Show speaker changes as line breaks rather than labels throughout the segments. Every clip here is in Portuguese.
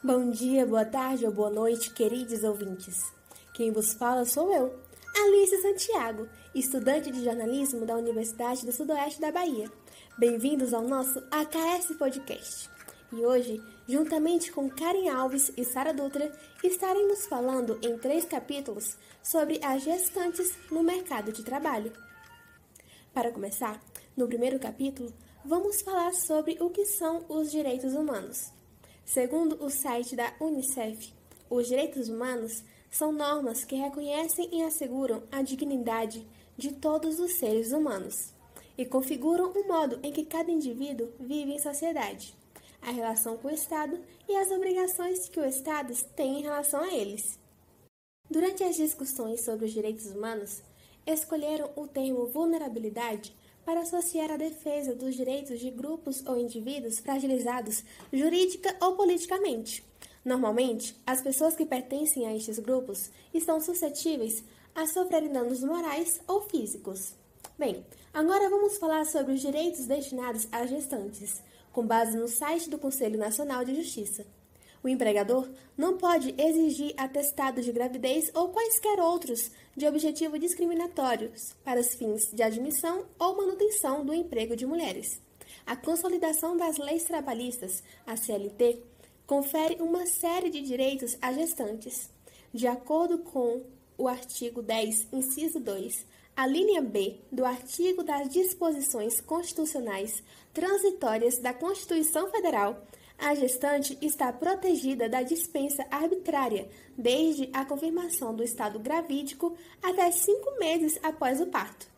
Bom dia, boa tarde ou boa noite, queridos ouvintes. Quem vos fala sou eu, Alice Santiago, estudante de jornalismo da Universidade do Sudoeste da Bahia. Bem-vindos ao nosso AKS Podcast. E hoje, juntamente com Karen Alves e Sara Dutra, estaremos falando em três capítulos sobre as gestantes no mercado de trabalho. Para começar, no primeiro capítulo, vamos falar sobre o que são os direitos humanos. Segundo o site da Unicef, os direitos humanos são normas que reconhecem e asseguram a dignidade de todos os seres humanos e configuram o modo em que cada indivíduo vive em sociedade, a relação com o Estado e as obrigações que o Estado tem em relação a eles. Durante as discussões sobre os direitos humanos, escolheram o termo vulnerabilidade para associar a defesa dos direitos de grupos ou indivíduos fragilizados jurídica ou politicamente. Normalmente, as pessoas que pertencem a estes grupos estão suscetíveis a sofrerem danos morais ou físicos. Bem, agora vamos falar sobre os direitos destinados às gestantes, com base no site do Conselho Nacional de Justiça. O empregador não pode exigir atestado de gravidez ou quaisquer outros de objetivo discriminatórios para os fins de admissão ou manutenção do emprego de mulheres. A consolidação das leis trabalhistas, a CLT, confere uma série de direitos às gestantes. De acordo com o artigo 10, inciso 2, a linha B do artigo das disposições constitucionais transitórias da Constituição Federal a gestante está protegida da dispensa arbitrária desde a confirmação do estado gravídico até cinco meses após o parto.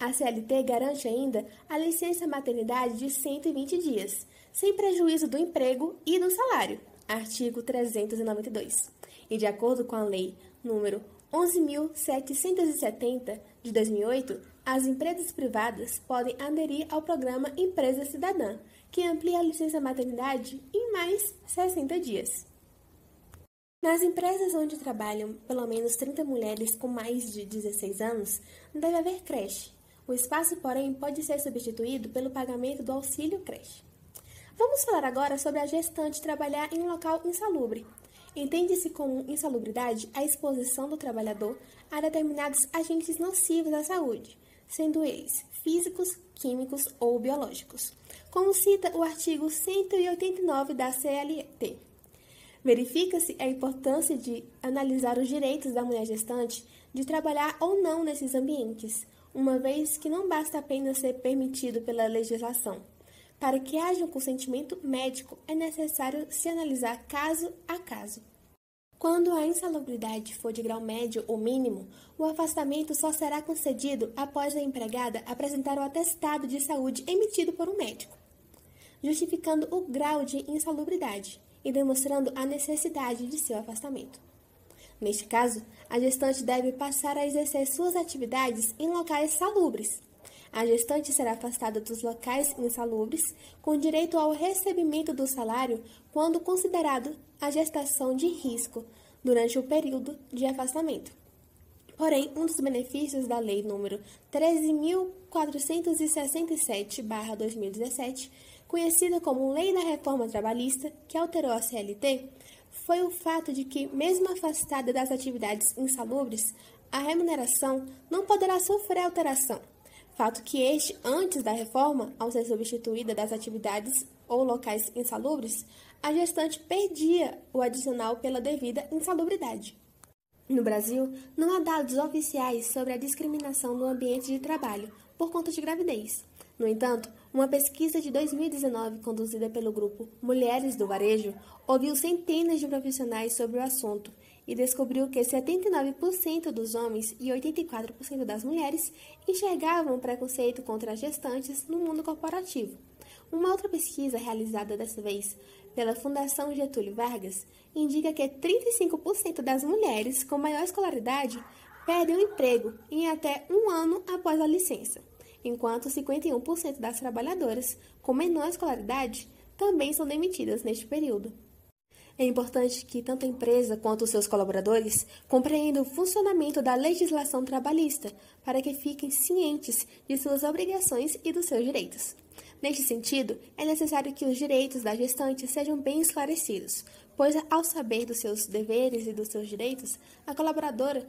A CLT garante ainda a licença maternidade de 120 dias, sem prejuízo do emprego e do salário. Artigo 392. E de acordo com a Lei número 11.770 de 2008, as empresas privadas podem aderir ao programa Empresa Cidadã, que amplia a licença maternidade em mais 60 dias. Nas empresas onde trabalham pelo menos 30 mulheres com mais de 16 anos, deve haver creche. O espaço, porém, pode ser substituído pelo pagamento do auxílio creche. Vamos falar agora sobre a gestante trabalhar em um local insalubre. Entende-se como insalubridade a exposição do trabalhador a determinados agentes nocivos à saúde, sendo eles físicos, químicos ou biológicos como cita o artigo 189 da CLT. Verifica-se a importância de analisar os direitos da mulher gestante de trabalhar ou não nesses ambientes, uma vez que não basta apenas ser permitido pela legislação. Para que haja um consentimento médico, é necessário se analisar caso a caso. Quando a insalubridade for de grau médio ou mínimo, o afastamento só será concedido após a empregada apresentar o atestado de saúde emitido por um médico justificando o grau de insalubridade e demonstrando a necessidade de seu afastamento. Neste caso, a gestante deve passar a exercer suas atividades em locais salubres. A gestante será afastada dos locais insalubres, com direito ao recebimento do salário quando considerado a gestação de risco durante o período de afastamento. Porém, um dos benefícios da Lei nº 13.467-2017 conhecida como Lei da Reforma Trabalhista, que alterou a CLT, foi o fato de que, mesmo afastada das atividades insalubres, a remuneração não poderá sofrer alteração, fato que este, antes da reforma, ao ser substituída das atividades ou locais insalubres, a gestante perdia o adicional pela devida insalubridade. No Brasil, não há dados oficiais sobre a discriminação no ambiente de trabalho por conta de gravidez. No entanto, uma pesquisa de 2019 conduzida pelo grupo Mulheres do Varejo ouviu centenas de profissionais sobre o assunto e descobriu que 79% dos homens e 84% das mulheres enxergavam preconceito contra as gestantes no mundo corporativo. Uma outra pesquisa realizada dessa vez pela Fundação Getúlio Vargas indica que 35% das mulheres com maior escolaridade perdem o emprego em até um ano após a licença enquanto 51% das trabalhadoras com menor escolaridade também são demitidas neste período. É importante que tanto a empresa quanto os seus colaboradores compreendam o funcionamento da legislação trabalhista para que fiquem cientes de suas obrigações e dos seus direitos. Neste sentido, é necessário que os direitos da gestante sejam bem esclarecidos, pois, ao saber dos seus deveres e dos seus direitos, a colaboradora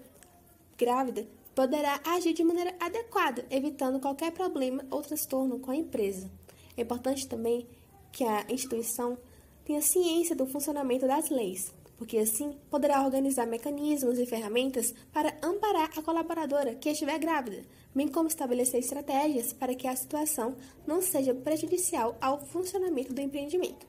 grávida poderá agir de maneira adequada, evitando qualquer problema ou transtorno com a empresa. É importante também que a instituição tenha ciência do funcionamento das leis, porque assim poderá organizar mecanismos e ferramentas para amparar a colaboradora que estiver grávida, bem como estabelecer estratégias para que a situação não seja prejudicial ao funcionamento do empreendimento.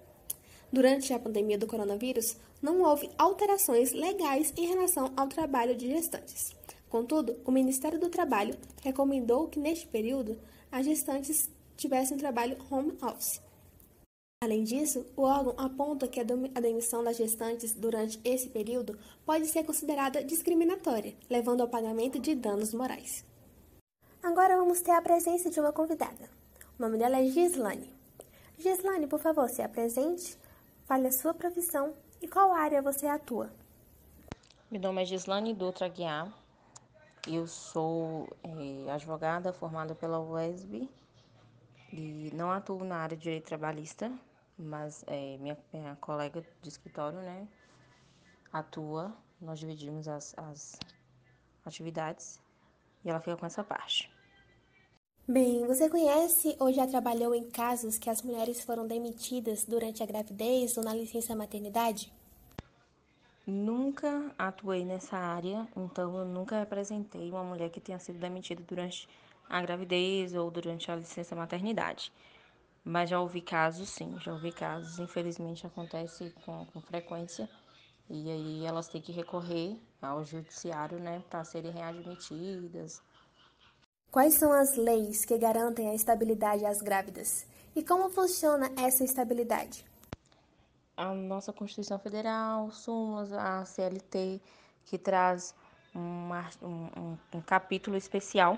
Durante a pandemia do coronavírus, não houve alterações legais em relação ao trabalho de gestantes. Contudo, o Ministério do Trabalho recomendou que, neste período, as gestantes tivessem trabalho home office. Além disso, o órgão aponta que a demissão das gestantes durante esse período pode ser considerada discriminatória, levando ao pagamento de danos morais. Agora vamos ter a presença de uma convidada. O nome dela é Gislane. Gislane, por favor, se apresente, fale a sua profissão e qual área você atua.
Meu nome é Gislane Dutra Guiar. Eu sou é, advogada formada pela UESB e não atuo na área de direito trabalhista, mas é, minha, minha colega de escritório, né, atua. Nós dividimos as, as atividades e ela fica com essa parte.
Bem, você conhece ou já trabalhou em casos que as mulheres foram demitidas durante a gravidez ou na licença maternidade?
Nunca atuei nessa área, então eu nunca representei uma mulher que tenha sido demitida durante a gravidez ou durante a licença maternidade. Mas já ouvi casos, sim, já ouvi casos. Infelizmente acontece com, com frequência. E aí elas têm que recorrer ao judiciário, né, para serem readmitidas
Quais são as leis que garantem a estabilidade às grávidas? E como funciona essa estabilidade?
A nossa Constituição Federal, súmulas, a CLT, que traz uma, um, um, capítulo especial,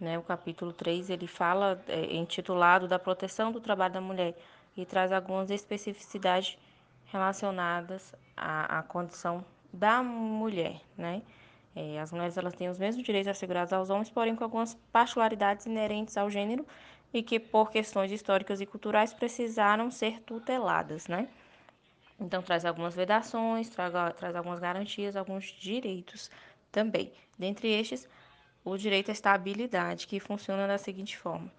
né? O capítulo 3, ele fala, é, intitulado da proteção do trabalho da mulher, e traz algumas especificidades relacionadas à, à condição da mulher, né? É, as mulheres elas têm os mesmos direitos assegurados aos homens, porém com algumas particularidades inerentes ao gênero e que, por questões históricas e culturais, precisaram ser tuteladas, né? Então, traz algumas vedações, traga, traz algumas garantias, alguns direitos também. Dentre estes, o direito à estabilidade, que funciona da seguinte forma: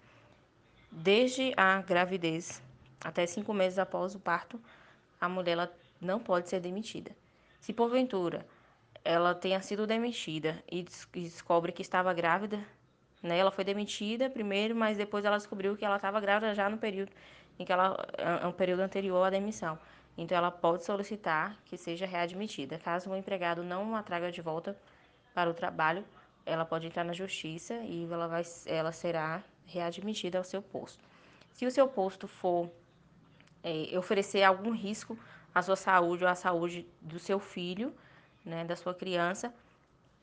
desde a gravidez até cinco meses após o parto, a mulher ela não pode ser demitida. Se porventura ela tenha sido demitida e descobre que estava grávida, né? Ela foi demitida primeiro, mas depois ela descobriu que ela estava grávida já no período em que ela um período anterior à demissão. Então ela pode solicitar que seja readmitida. Caso o empregado não a traga de volta para o trabalho, ela pode entrar na justiça e ela vai ela será readmitida ao seu posto. Se o seu posto for é, oferecer algum risco à sua saúde ou à saúde do seu filho, né, da sua criança,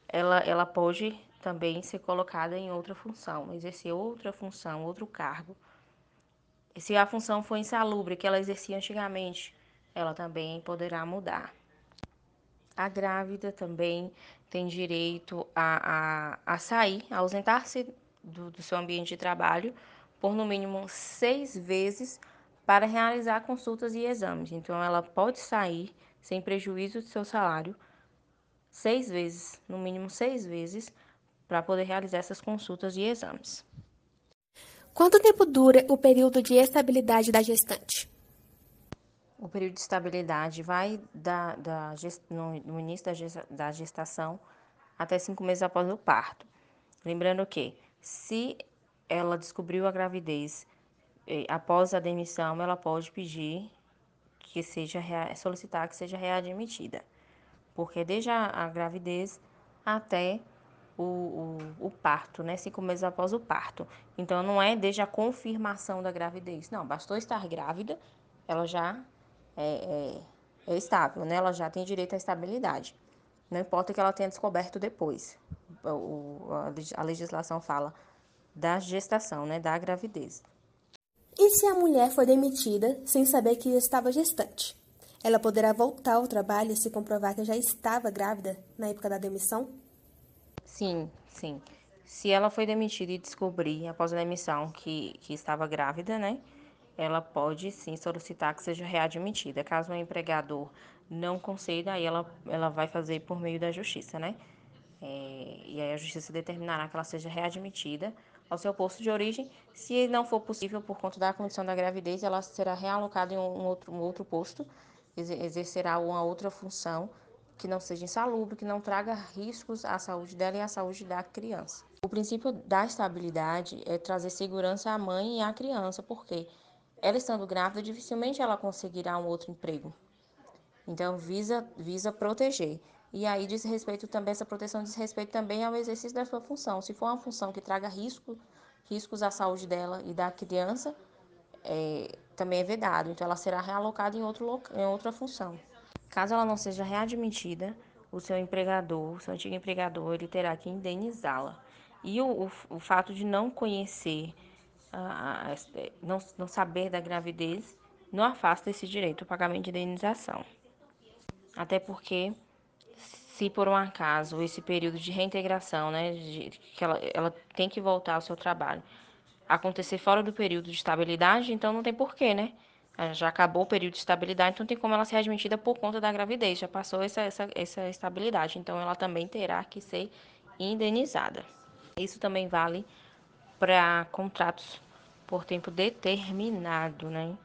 ela, ela pode também ser colocada em outra função, exercer outra função, outro cargo. E se a função for insalubre, que ela exercia antigamente, ela também poderá mudar. A grávida também tem direito a, a, a sair, a ausentar-se do, do seu ambiente de trabalho por no mínimo seis vezes para realizar consultas e exames. Então, ela pode sair sem prejuízo do seu salário seis vezes, no mínimo seis vezes, para poder realizar essas consultas e exames.
Quanto tempo dura o período de estabilidade da gestante?
O período de estabilidade vai da, da, no, no início da gestação até cinco meses após o parto. Lembrando que, se ela descobriu a gravidez eh, após a demissão, ela pode pedir que seja solicitar que seja readmitida porque desde a, a gravidez até o, o, o, parto, né? Cinco meses após o parto. Então, não é desde a confirmação da gravidez. Não, bastou estar grávida, ela já é, é, é estável, né? Ela já tem direito à estabilidade. Não importa que ela tenha descoberto depois. O, a legislação fala da gestação, né? Da gravidez.
E se a mulher foi demitida sem saber que estava gestante? Ela poderá voltar ao trabalho se comprovar que já estava grávida na época da demissão?
Sim, sim. Se ela foi demitida e descobrir após a demissão que, que estava grávida, né? Ela pode sim solicitar que seja readmitida. Caso o empregador não conceda, aí ela, ela vai fazer por meio da justiça, né? É, e aí a justiça determinará que ela seja readmitida ao seu posto de origem. Se não for possível por conta da condição da gravidez, ela será realocada em um outro, um outro posto, exercerá uma outra função que não seja insalubre, que não traga riscos à saúde dela e à saúde da criança. O princípio da estabilidade é trazer segurança à mãe e à criança, porque ela estando grávida, dificilmente ela conseguirá um outro emprego. Então, visa, visa proteger. E aí diz respeito também, essa proteção diz respeito também ao exercício da sua função. Se for uma função que traga risco, riscos à saúde dela e da criança, é, também é vedado. Então, ela será realocada em, outro, em outra função. Caso ela não seja readmitida, o seu empregador, o seu antigo empregador, ele terá que indenizá-la. E o, o, o, fato de não conhecer, uh, não, não saber da gravidez, não afasta esse direito ao pagamento de indenização. Até porque se por um acaso esse período de reintegração, né, de, que ela, ela tem que voltar ao seu trabalho, acontecer fora do período de estabilidade, então não tem porquê, né? Já acabou o período de estabilidade, então tem como ela ser admitida por conta da gravidez, já passou essa, essa, essa estabilidade, então ela também terá que ser indenizada. Isso também vale para contratos por tempo determinado, né?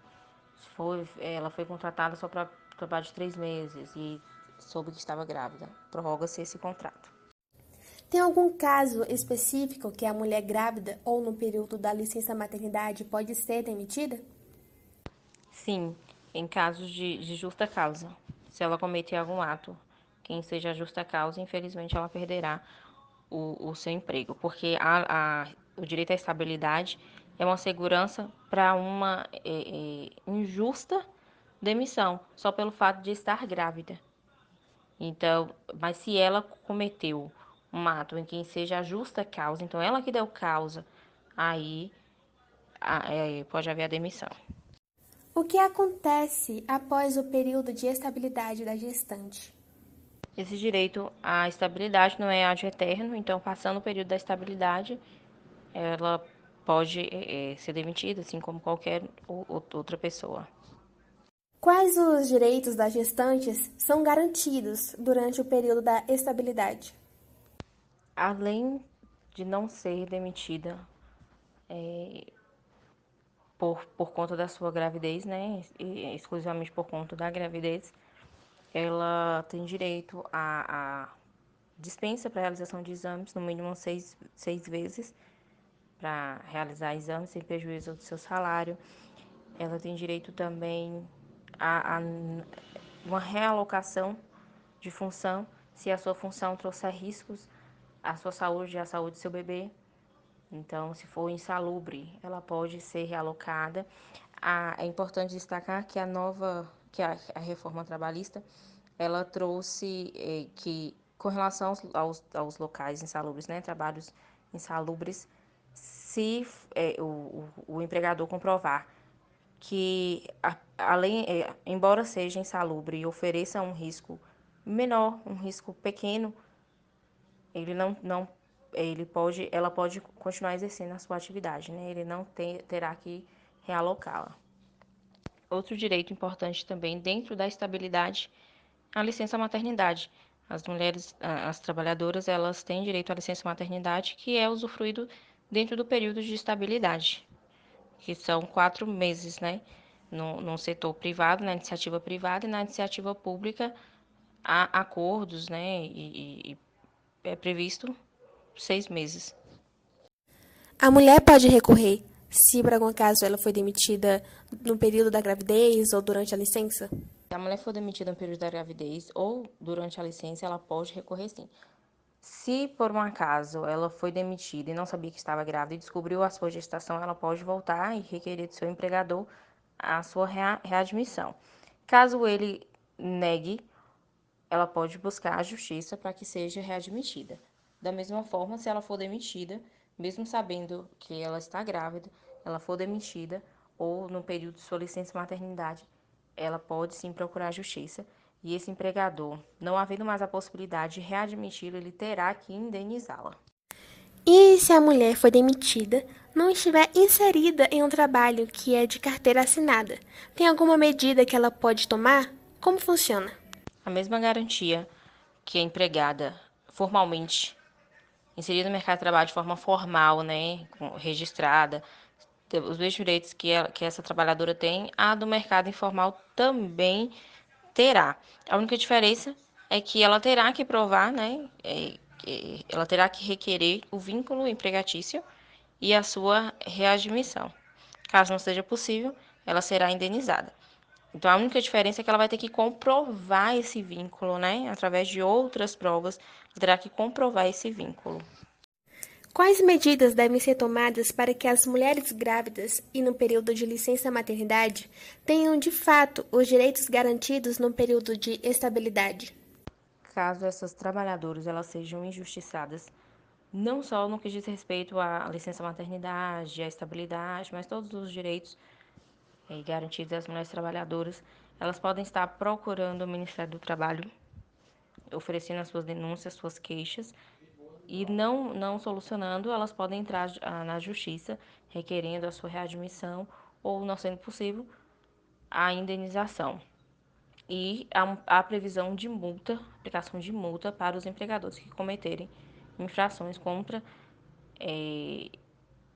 Foi, ela foi contratada só para trabalho de três meses e soube que estava grávida. Prorroga-se esse contrato.
Tem algum caso específico que a mulher grávida ou no período da licença maternidade pode ser demitida?
Sim, em casos de, de justa causa. Se ela cometer algum ato, quem seja justa causa, infelizmente ela perderá o, o seu emprego, porque a, a, o direito à estabilidade é uma segurança para uma é, é, injusta demissão, só pelo fato de estar grávida. Então, mas se ela cometeu um ato em que seja a justa causa, então ela que deu causa, aí é, pode haver a demissão.
O que acontece após o período de estabilidade da gestante?
Esse direito à estabilidade não é ad eterno, então passando o período da estabilidade, ela pode é, ser demitida, assim como qualquer outra pessoa.
Quais os direitos das gestantes são garantidos durante o período da estabilidade?
Além de não ser demitida é, por, por conta da sua gravidez, né, exclusivamente por conta da gravidez, ela tem direito a dispensa para realização de exames, no mínimo seis, seis vezes, para realizar exames sem prejuízo do seu salário. Ela tem direito também a, a uma realocação de função se a sua função trouxer riscos à sua saúde e à saúde do seu bebê. Então, se for insalubre, ela pode ser realocada. É importante destacar que a nova, que a, a reforma trabalhista, ela trouxe eh, que, com relação aos, aos, aos, locais insalubres, né, trabalhos insalubres, se eh, o, o, empregador comprovar que, a, além, é, embora seja insalubre e ofereça um risco menor, um risco pequeno, ele não, não ele pode, ela pode continuar exercendo a sua atividade, né? Ele não ter, terá que realocá-la. Outro direito importante também dentro da estabilidade, a licença maternidade. As mulheres, as trabalhadoras, elas têm direito à licença maternidade, que é usufruído dentro do período de estabilidade que são quatro meses, né? No, no setor privado, na iniciativa privada e na iniciativa pública, há acordos, né? E, e é previsto seis meses.
A mulher pode recorrer se por algum acaso ela foi demitida no período da gravidez ou durante a licença?
Se a mulher for demitida no período da gravidez ou durante a licença, ela pode recorrer sim. Se por um acaso ela foi demitida e não sabia que estava grávida e descobriu a sua gestação, ela pode voltar e requerer do seu empregador a sua readmissão. Caso ele negue, ela pode buscar a justiça para que seja readmitida. Da mesma forma, se ela for demitida, mesmo sabendo que ela está grávida, ela for demitida ou no período de sua licença maternidade, ela pode sim procurar a justiça e esse empregador, não havendo mais a possibilidade de readmiti-la, ele terá que indenizá-la.
E se a mulher foi demitida, não estiver inserida em um trabalho que é de carteira assinada, tem alguma medida que ela pode tomar? Como funciona?
A mesma garantia que a empregada formalmente inserida no mercado de trabalho de forma formal, né, registrada, os mesmos direitos que, ela, que essa trabalhadora tem, a do mercado informal também terá. A única diferença é que ela terá que provar, né, é, ela terá que requerer o vínculo empregatício e a sua readmissão. Caso não seja possível, ela será indenizada. Então, a única diferença é que ela vai ter que comprovar esse vínculo, né? Através de outras provas, terá que comprovar esse vínculo.
Quais medidas devem ser tomadas para que as mulheres grávidas e no período de licença maternidade tenham de fato os direitos garantidos no período de estabilidade?
Caso essas trabalhadoras elas sejam injustiçadas, não só no que diz respeito à licença maternidade, à estabilidade, mas todos os direitos eh, garantidos às mulheres trabalhadoras, elas podem estar procurando o Ministério do Trabalho, oferecendo as suas denúncias, suas queixas, e não, não solucionando, elas podem entrar na justiça requerendo a sua readmissão ou, não sendo possível, a indenização. E a, a previsão de multa, aplicação de multa para os empregadores que cometerem infrações contra é,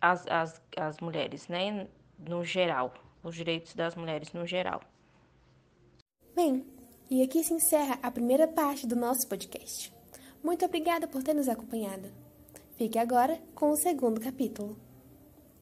as, as, as mulheres, né, no geral, os direitos das mulheres no geral.
Bem, e aqui se encerra a primeira parte do nosso podcast. Muito obrigada por ter nos acompanhado. Fique agora com o segundo capítulo.